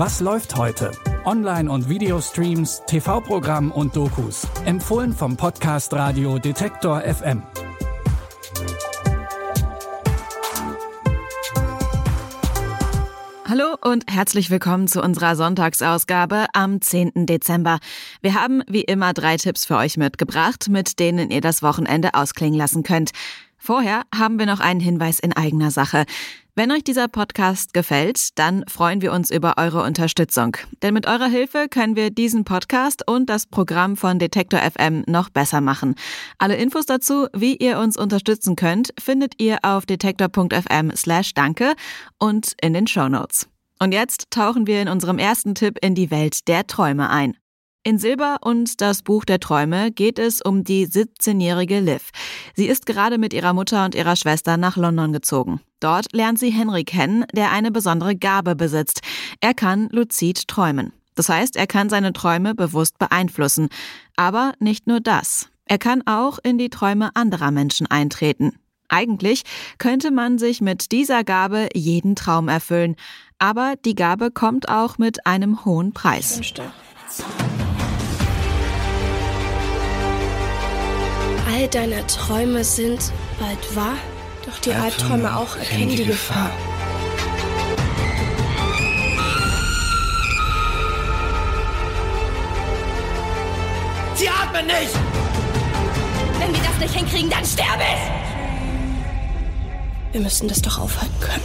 Was läuft heute? Online- und Videostreams, TV-Programm und Dokus. Empfohlen vom Podcast Radio Detektor FM. Hallo und herzlich willkommen zu unserer Sonntagsausgabe am 10. Dezember. Wir haben wie immer drei Tipps für euch mitgebracht, mit denen ihr das Wochenende ausklingen lassen könnt. Vorher haben wir noch einen Hinweis in eigener Sache. Wenn euch dieser Podcast gefällt, dann freuen wir uns über eure Unterstützung. Denn mit eurer Hilfe können wir diesen Podcast und das Programm von Detektor FM noch besser machen. Alle Infos dazu, wie ihr uns unterstützen könnt, findet ihr auf detektor.fm slash danke und in den Show Notes. Und jetzt tauchen wir in unserem ersten Tipp in die Welt der Träume ein. In Silber und das Buch der Träume geht es um die 17-jährige Liv. Sie ist gerade mit ihrer Mutter und ihrer Schwester nach London gezogen. Dort lernt sie Henry kennen, der eine besondere Gabe besitzt. Er kann luzid träumen. Das heißt, er kann seine Träume bewusst beeinflussen. Aber nicht nur das. Er kann auch in die Träume anderer Menschen eintreten. Eigentlich könnte man sich mit dieser Gabe jeden Traum erfüllen. Aber die Gabe kommt auch mit einem hohen Preis. All deine Träume sind bald wahr, doch die Albträume auch erkennen die Gefahr. Sie atmen nicht! Wenn wir das nicht hinkriegen, dann sterbe ich! Wir müssen das doch aufhalten können.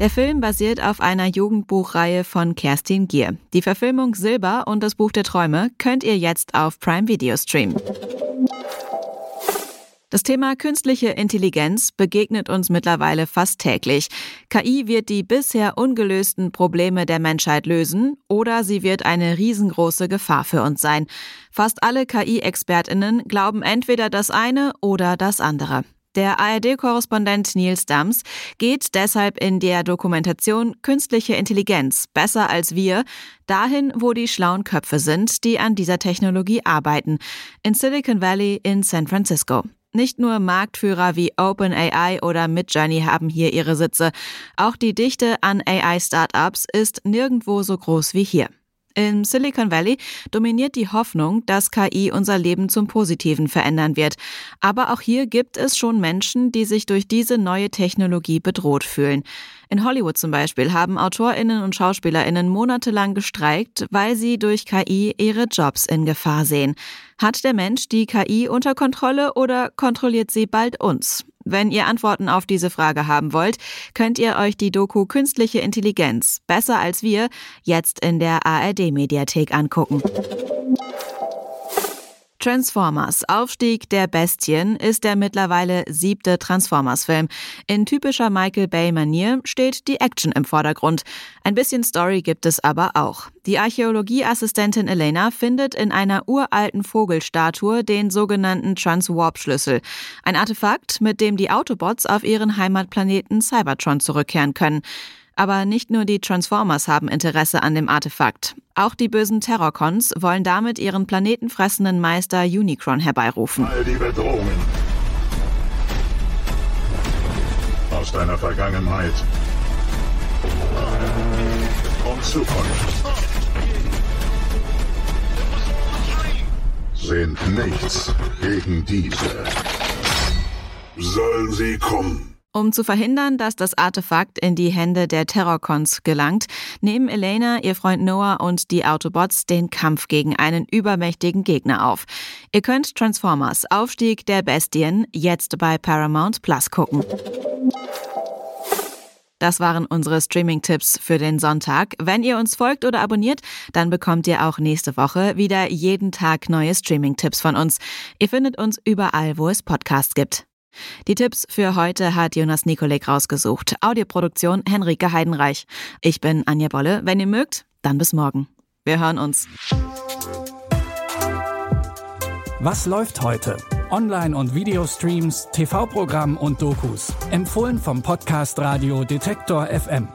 Der Film basiert auf einer Jugendbuchreihe von Kerstin Gier. Die Verfilmung Silber und das Buch der Träume könnt ihr jetzt auf Prime Video streamen. Das Thema künstliche Intelligenz begegnet uns mittlerweile fast täglich. KI wird die bisher ungelösten Probleme der Menschheit lösen oder sie wird eine riesengroße Gefahr für uns sein. Fast alle KI-Expertinnen glauben entweder das eine oder das andere. Der ARD-Korrespondent Nils Dams geht deshalb in der Dokumentation Künstliche Intelligenz besser als wir dahin, wo die schlauen Köpfe sind, die an dieser Technologie arbeiten, in Silicon Valley in San Francisco. Nicht nur Marktführer wie OpenAI oder Midjourney haben hier ihre Sitze. Auch die Dichte an AI-Startups ist nirgendwo so groß wie hier. Im Silicon Valley dominiert die Hoffnung, dass KI unser Leben zum Positiven verändern wird. Aber auch hier gibt es schon Menschen, die sich durch diese neue Technologie bedroht fühlen. In Hollywood zum Beispiel haben Autorinnen und Schauspielerinnen monatelang gestreikt, weil sie durch KI ihre Jobs in Gefahr sehen. Hat der Mensch die KI unter Kontrolle oder kontrolliert sie bald uns? Wenn ihr Antworten auf diese Frage haben wollt, könnt ihr euch die Doku Künstliche Intelligenz besser als wir jetzt in der ARD Mediathek angucken. Transformers Aufstieg der Bestien ist der mittlerweile siebte Transformers-Film. In typischer Michael Bay-Manier steht die Action im Vordergrund. Ein bisschen Story gibt es aber auch. Die Archäologieassistentin Elena findet in einer uralten Vogelstatue den sogenannten Transwarp-Schlüssel. Ein Artefakt, mit dem die Autobots auf ihren Heimatplaneten Cybertron zurückkehren können. Aber nicht nur die Transformers haben Interesse an dem Artefakt. Auch die bösen Terrorcons wollen damit ihren planetenfressenden Meister Unicron herbeirufen. All die Bedrohungen aus deiner Vergangenheit und Zukunft sind nichts gegen diese. Sollen sie kommen? Um zu verhindern, dass das Artefakt in die Hände der Terrorcons gelangt, nehmen Elena, ihr Freund Noah und die Autobots den Kampf gegen einen übermächtigen Gegner auf. Ihr könnt Transformers Aufstieg der Bestien jetzt bei Paramount Plus gucken. Das waren unsere Streaming-Tipps für den Sonntag. Wenn ihr uns folgt oder abonniert, dann bekommt ihr auch nächste Woche wieder jeden Tag neue Streaming-Tipps von uns. Ihr findet uns überall, wo es Podcasts gibt. Die Tipps für heute hat Jonas Nikolik rausgesucht. Audioproduktion Henrike Heidenreich. Ich bin Anja Bolle. Wenn ihr mögt, dann bis morgen. Wir hören uns. Was läuft heute? Online- und Videostreams, TV-Programm und Dokus. Empfohlen vom Podcast Radio Detektor FM.